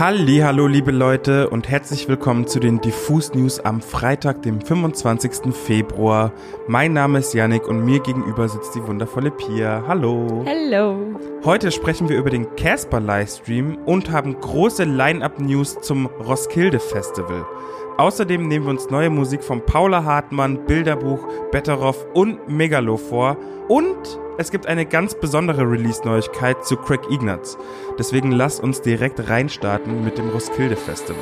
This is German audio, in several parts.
Hallo, liebe Leute und herzlich willkommen zu den Diffus News am Freitag, dem 25. Februar. Mein Name ist Yannick und mir gegenüber sitzt die wundervolle Pia. Hallo. Hallo. Heute sprechen wir über den Casper Livestream und haben große Line-up News zum Roskilde Festival. Außerdem nehmen wir uns neue Musik von Paula Hartmann, Bilderbuch, Betteroff und Megalo vor und es gibt eine ganz besondere Release-Neuigkeit zu Craig Ignatz. Deswegen lasst uns direkt reinstarten mit dem Roskilde Festival.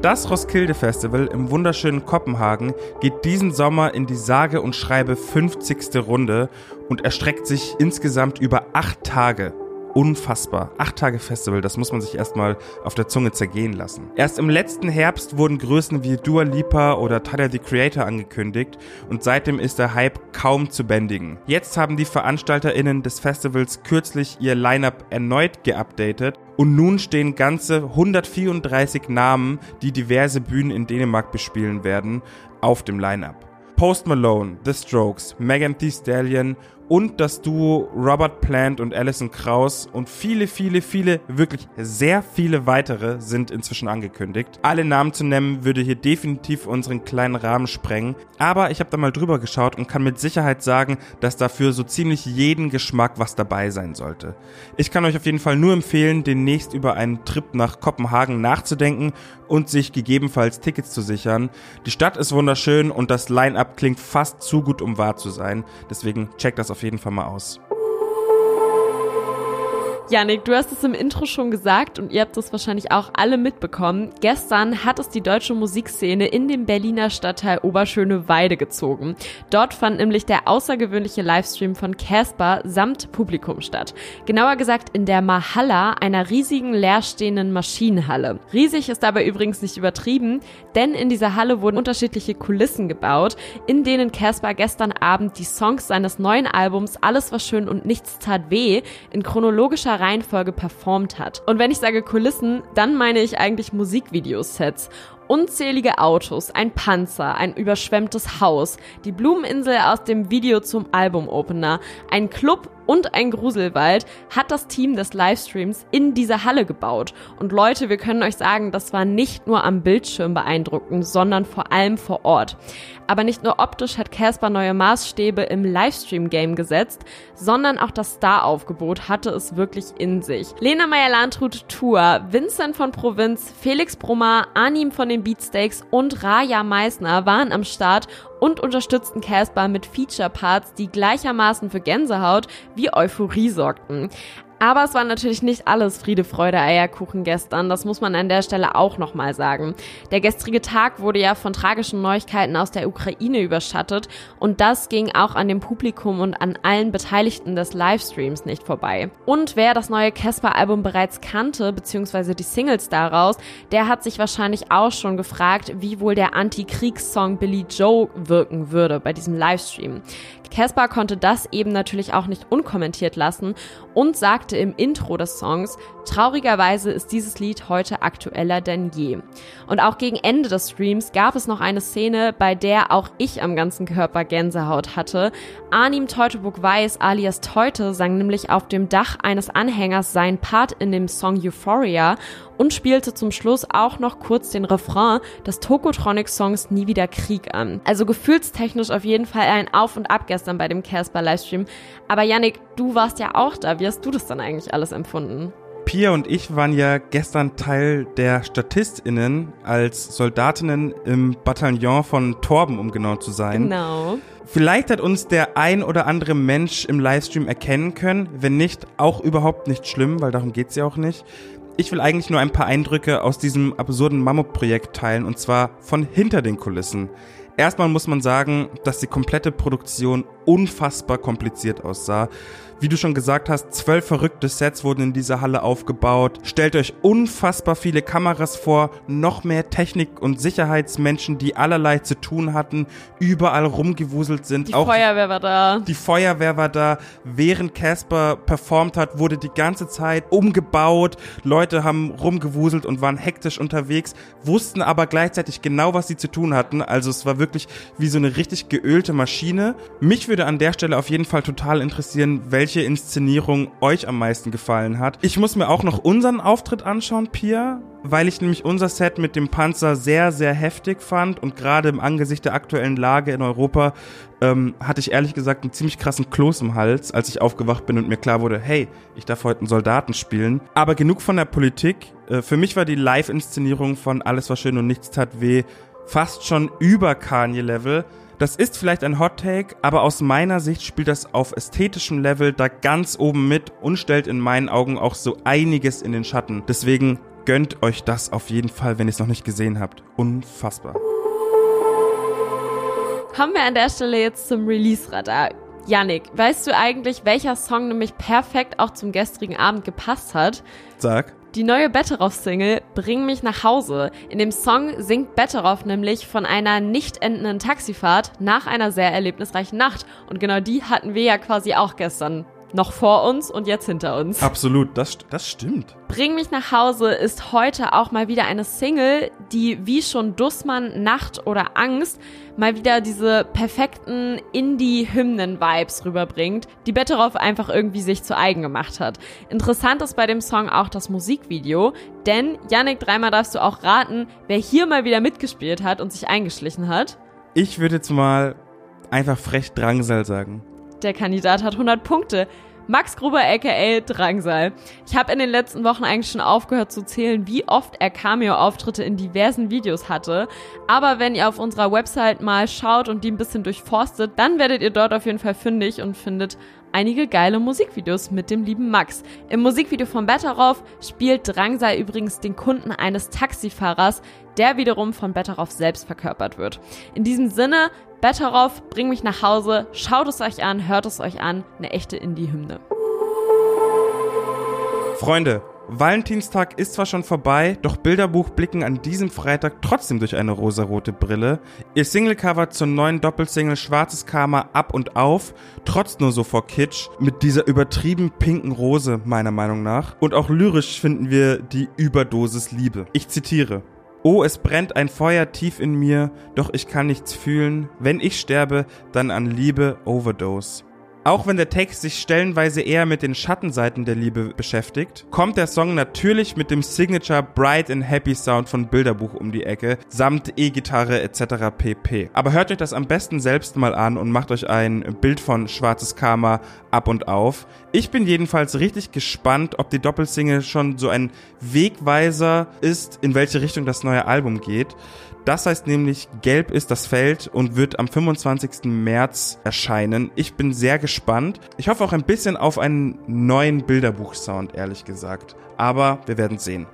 Das Roskilde Festival im wunderschönen Kopenhagen geht diesen Sommer in die sage und schreibe 50. Runde und erstreckt sich insgesamt über acht Tage unfassbar. Acht Tage Festival, das muss man sich erstmal auf der Zunge zergehen lassen. Erst im letzten Herbst wurden Größen wie Dua Lipa oder Tyler the Creator angekündigt und seitdem ist der Hype kaum zu bändigen. Jetzt haben die VeranstalterInnen des Festivals kürzlich ihr Lineup erneut geupdatet und nun stehen ganze 134 Namen, die diverse Bühnen in Dänemark bespielen werden, auf dem Lineup. Post Malone, The Strokes, Megan Thee Stallion und das Duo Robert Plant und Alison Krauss und viele, viele, viele, wirklich sehr viele weitere sind inzwischen angekündigt. Alle Namen zu nennen würde hier definitiv unseren kleinen Rahmen sprengen, aber ich habe da mal drüber geschaut und kann mit Sicherheit sagen, dass dafür so ziemlich jeden Geschmack was dabei sein sollte. Ich kann euch auf jeden Fall nur empfehlen, demnächst über einen Trip nach Kopenhagen nachzudenken und sich gegebenenfalls Tickets zu sichern. Die Stadt ist wunderschön und das Line-up klingt fast zu gut, um wahr zu sein. Deswegen checkt das auf jeden Fall mal aus. Janik, du hast es im Intro schon gesagt und ihr habt es wahrscheinlich auch alle mitbekommen. Gestern hat es die deutsche Musikszene in den Berliner Stadtteil Oberschöneweide gezogen. Dort fand nämlich der außergewöhnliche Livestream von Casper samt Publikum statt. Genauer gesagt in der Mahalla, einer riesigen leerstehenden Maschinenhalle. Riesig ist dabei übrigens nicht übertrieben, denn in dieser Halle wurden unterschiedliche Kulissen gebaut, in denen Casper gestern Abend die Songs seines neuen Albums Alles war schön und nichts tat weh in chronologischer Reihenfolge performt hat. Und wenn ich sage Kulissen, dann meine ich eigentlich Musikvideosets. Unzählige Autos, ein Panzer, ein überschwemmtes Haus, die Blumeninsel aus dem Video zum Albumopener, ein Club und ein Gruselwald hat das Team des Livestreams in dieser Halle gebaut. Und Leute, wir können euch sagen, das war nicht nur am Bildschirm beeindruckend, sondern vor allem vor Ort. Aber nicht nur optisch hat Casper neue Maßstäbe im Livestream-Game gesetzt, sondern auch das Star-Aufgebot hatte es wirklich in sich. Lena Meyer-Landrut Tour, Vincent von Provinz, Felix Brummer, Anim von den Beatsteaks und Raja Meissner waren am Start und unterstützten Casper mit Feature-Parts, die gleichermaßen für Gänsehaut wie Euphorie sorgten. Aber es war natürlich nicht alles Friede, Freude, Eierkuchen gestern. Das muss man an der Stelle auch nochmal sagen. Der gestrige Tag wurde ja von tragischen Neuigkeiten aus der Ukraine überschattet und das ging auch an dem Publikum und an allen Beteiligten des Livestreams nicht vorbei. Und wer das neue Casper-Album bereits kannte, beziehungsweise die Singles daraus, der hat sich wahrscheinlich auch schon gefragt, wie wohl der Anti-Kriegssong Billy Joe wirken würde bei diesem Livestream. Caspar konnte das eben natürlich auch nicht unkommentiert lassen und sagte im Intro des Songs, traurigerweise ist dieses Lied heute aktueller denn je. Und auch gegen Ende des Streams gab es noch eine Szene, bei der auch ich am ganzen Körper Gänsehaut hatte. Arnim Teutoburg Weiß alias Teute sang nämlich auf dem Dach eines Anhängers seinen Part in dem Song Euphoria und spielte zum Schluss auch noch kurz den Refrain des Tokotronic-Songs Nie wieder Krieg an. Also gefühlstechnisch auf jeden Fall ein Auf und Ab gestern bei dem Casper-Livestream. Aber Yannick, du warst ja auch da. Wie hast du das dann eigentlich alles empfunden? Pia und ich waren ja gestern Teil der StatistInnen als Soldatinnen im Bataillon von Torben, um genau zu sein. Genau. Vielleicht hat uns der ein oder andere Mensch im Livestream erkennen können. Wenn nicht, auch überhaupt nicht schlimm, weil darum geht's ja auch nicht. Ich will eigentlich nur ein paar Eindrücke aus diesem absurden Mammutprojekt teilen und zwar von hinter den Kulissen. Erstmal muss man sagen, dass die komplette Produktion unfassbar kompliziert aussah. Wie du schon gesagt hast, zwölf verrückte Sets wurden in dieser Halle aufgebaut. Stellt euch unfassbar viele Kameras vor, noch mehr Technik- und Sicherheitsmenschen, die allerlei zu tun hatten, überall rumgewuselt sind. Die Auch Feuerwehr war da. Die Feuerwehr war da. Während Casper performt hat, wurde die ganze Zeit umgebaut. Leute haben rumgewuselt und waren hektisch unterwegs, wussten aber gleichzeitig genau, was sie zu tun hatten. Also es war wirklich wie so eine richtig geölte Maschine. Mich würde an der Stelle auf jeden Fall total interessieren, welche welche Inszenierung euch am meisten gefallen hat. Ich muss mir auch noch unseren Auftritt anschauen, Pia, weil ich nämlich unser Set mit dem Panzer sehr, sehr heftig fand und gerade im Angesicht der aktuellen Lage in Europa ähm, hatte ich ehrlich gesagt einen ziemlich krassen Kloß im Hals, als ich aufgewacht bin und mir klar wurde, hey, ich darf heute einen Soldaten spielen. Aber genug von der Politik. Äh, für mich war die Live-Inszenierung von Alles war schön und nichts tat weh fast schon über Kanye-Level. Das ist vielleicht ein Hot Take, aber aus meiner Sicht spielt das auf ästhetischem Level da ganz oben mit und stellt in meinen Augen auch so einiges in den Schatten. Deswegen gönnt euch das auf jeden Fall, wenn ihr es noch nicht gesehen habt. Unfassbar. Kommen wir an der Stelle jetzt zum Release-Radar. Yannick, weißt du eigentlich, welcher Song nämlich perfekt auch zum gestrigen Abend gepasst hat? Sag. Die neue Betteroff-Single Bring mich nach Hause. In dem Song singt Betteroff nämlich von einer nicht endenden Taxifahrt nach einer sehr erlebnisreichen Nacht. Und genau die hatten wir ja quasi auch gestern noch vor uns und jetzt hinter uns. Absolut, das, das stimmt. Bring mich nach Hause ist heute auch mal wieder eine Single, die wie schon Dussmann, Nacht oder Angst mal wieder diese perfekten Indie-Hymnen-Vibes rüberbringt, die Betteroff einfach irgendwie sich zu eigen gemacht hat. Interessant ist bei dem Song auch das Musikvideo, denn Yannick, dreimal darfst du auch raten, wer hier mal wieder mitgespielt hat und sich eingeschlichen hat. Ich würde jetzt mal einfach frech Drangsal sagen. Der Kandidat hat 100 Punkte. Max Gruber aka Drangsal. Ich habe in den letzten Wochen eigentlich schon aufgehört zu zählen, wie oft er Cameo-Auftritte in diversen Videos hatte. Aber wenn ihr auf unserer Website mal schaut und die ein bisschen durchforstet, dann werdet ihr dort auf jeden Fall fündig und findet einige geile Musikvideos mit dem lieben Max. Im Musikvideo von Betteroff spielt Drangsal übrigens den Kunden eines Taxifahrers, der wiederum von Betteroff selbst verkörpert wird. In diesem Sinne, Betteroff, bring mich nach Hause, schaut es euch an, hört es euch an, eine echte Indie-Hymne. Freunde, Valentinstag ist zwar schon vorbei, doch Bilderbuch blicken an diesem Freitag trotzdem durch eine rosarote Brille. Ihr Singlecover zur neuen Doppelsingle Schwarzes Karma ab und auf, trotz nur so vor Kitsch, mit dieser übertrieben pinken Rose meiner Meinung nach. Und auch lyrisch finden wir die Überdosis Liebe. Ich zitiere. Oh, es brennt ein Feuer tief in mir, doch ich kann nichts fühlen. Wenn ich sterbe, dann an Liebe Overdose. Auch wenn der Text sich stellenweise eher mit den Schattenseiten der Liebe beschäftigt, kommt der Song natürlich mit dem Signature Bright and Happy Sound von Bilderbuch um die Ecke, samt E-Gitarre etc. pp. Aber hört euch das am besten selbst mal an und macht euch ein Bild von Schwarzes Karma ab und auf. Ich bin jedenfalls richtig gespannt, ob die Doppelsingle schon so ein Wegweiser ist, in welche Richtung das neue Album geht. Das heißt nämlich, Gelb ist das Feld und wird am 25. März erscheinen. Ich bin sehr gespannt. Ich hoffe auch ein bisschen auf einen neuen Bilderbuch-Sound, ehrlich gesagt. Aber wir werden sehen.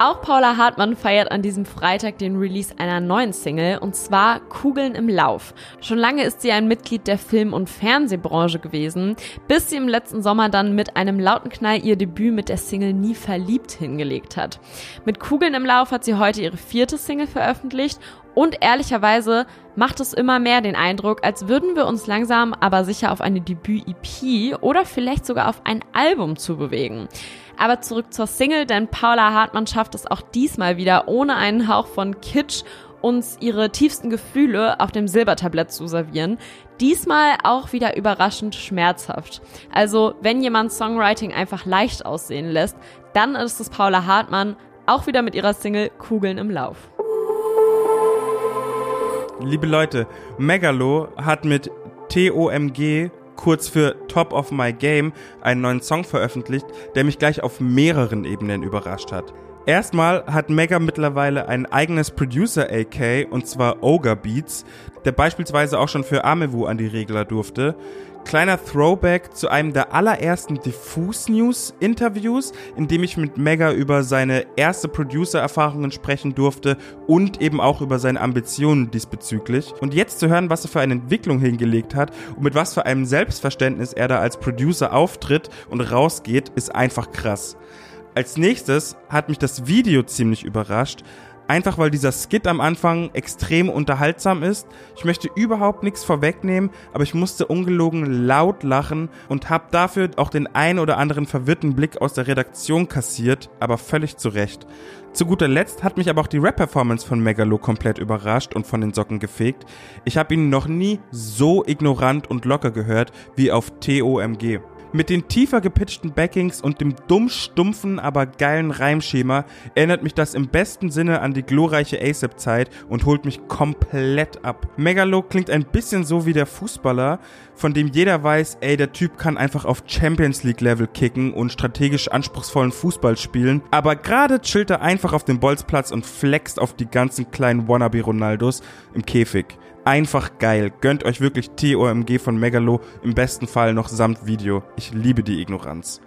Auch Paula Hartmann feiert an diesem Freitag den Release einer neuen Single und zwar Kugeln im Lauf. Schon lange ist sie ein Mitglied der Film- und Fernsehbranche gewesen, bis sie im letzten Sommer dann mit einem lauten Knall ihr Debüt mit der Single Nie verliebt hingelegt hat. Mit Kugeln im Lauf hat sie heute ihre vierte Single veröffentlicht und ehrlicherweise macht es immer mehr den Eindruck, als würden wir uns langsam aber sicher auf eine Debüt-EP oder vielleicht sogar auf ein Album zu bewegen. Aber zurück zur Single, denn Paula Hartmann schafft es auch diesmal wieder, ohne einen Hauch von Kitsch uns ihre tiefsten Gefühle auf dem Silbertablett zu servieren. Diesmal auch wieder überraschend schmerzhaft. Also, wenn jemand Songwriting einfach leicht aussehen lässt, dann ist es Paula Hartmann, auch wieder mit ihrer Single Kugeln im Lauf. Liebe Leute, Megalo hat mit TOMG kurz für Top of My Game einen neuen Song veröffentlicht, der mich gleich auf mehreren Ebenen überrascht hat. Erstmal hat Mega mittlerweile ein eigenes Producer-AK und zwar Ogre Beats, der beispielsweise auch schon für Amewu an die Regler durfte. Kleiner Throwback zu einem der allerersten Diffus News Interviews, in dem ich mit Mega über seine erste Producer-Erfahrungen sprechen durfte und eben auch über seine Ambitionen diesbezüglich. Und jetzt zu hören, was er für eine Entwicklung hingelegt hat und mit was für einem Selbstverständnis er da als Producer auftritt und rausgeht, ist einfach krass. Als nächstes hat mich das Video ziemlich überrascht. Einfach weil dieser Skit am Anfang extrem unterhaltsam ist. Ich möchte überhaupt nichts vorwegnehmen, aber ich musste ungelogen laut lachen und habe dafür auch den ein oder anderen verwirrten Blick aus der Redaktion kassiert, aber völlig zu Recht. Zu guter Letzt hat mich aber auch die Rap-Performance von Megalo komplett überrascht und von den Socken gefegt. Ich habe ihn noch nie so ignorant und locker gehört wie auf TOMG. Mit den tiefer gepitchten Backings und dem dumm stumpfen, aber geilen Reimschema erinnert mich das im besten Sinne an die glorreiche ASAP-Zeit und holt mich komplett ab. Megalo klingt ein bisschen so wie der Fußballer, von dem jeder weiß, ey, der Typ kann einfach auf Champions League Level kicken und strategisch anspruchsvollen Fußball spielen, aber gerade chillt er einfach auf dem Bolzplatz und flext auf die ganzen kleinen Wannabe Ronaldos im Käfig einfach geil. Gönnt euch wirklich TOMG von Megalo, im besten Fall noch samt Video. Ich liebe die Ignoranz.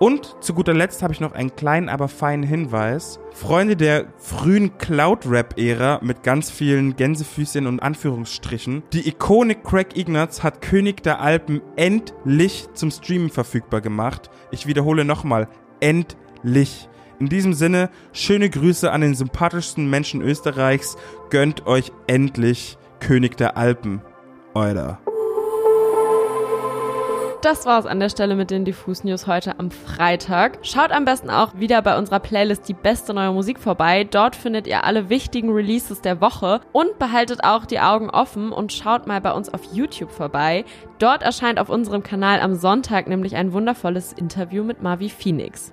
Und zu guter Letzt habe ich noch einen kleinen, aber feinen Hinweis. Freunde der frühen Cloud-Rap-Ära mit ganz vielen Gänsefüßchen und Anführungsstrichen. Die Ikone Craig Ignatz hat König der Alpen endlich zum Streamen verfügbar gemacht. Ich wiederhole nochmal, endlich. In diesem Sinne, schöne Grüße an den sympathischsten Menschen Österreichs. Gönnt euch endlich König der Alpen. Euer. Das war's an der Stelle mit den Diffus News heute am Freitag. Schaut am besten auch wieder bei unserer Playlist die beste neue Musik vorbei. Dort findet ihr alle wichtigen Releases der Woche und behaltet auch die Augen offen und schaut mal bei uns auf YouTube vorbei. Dort erscheint auf unserem Kanal am Sonntag nämlich ein wundervolles Interview mit Mavi Phoenix.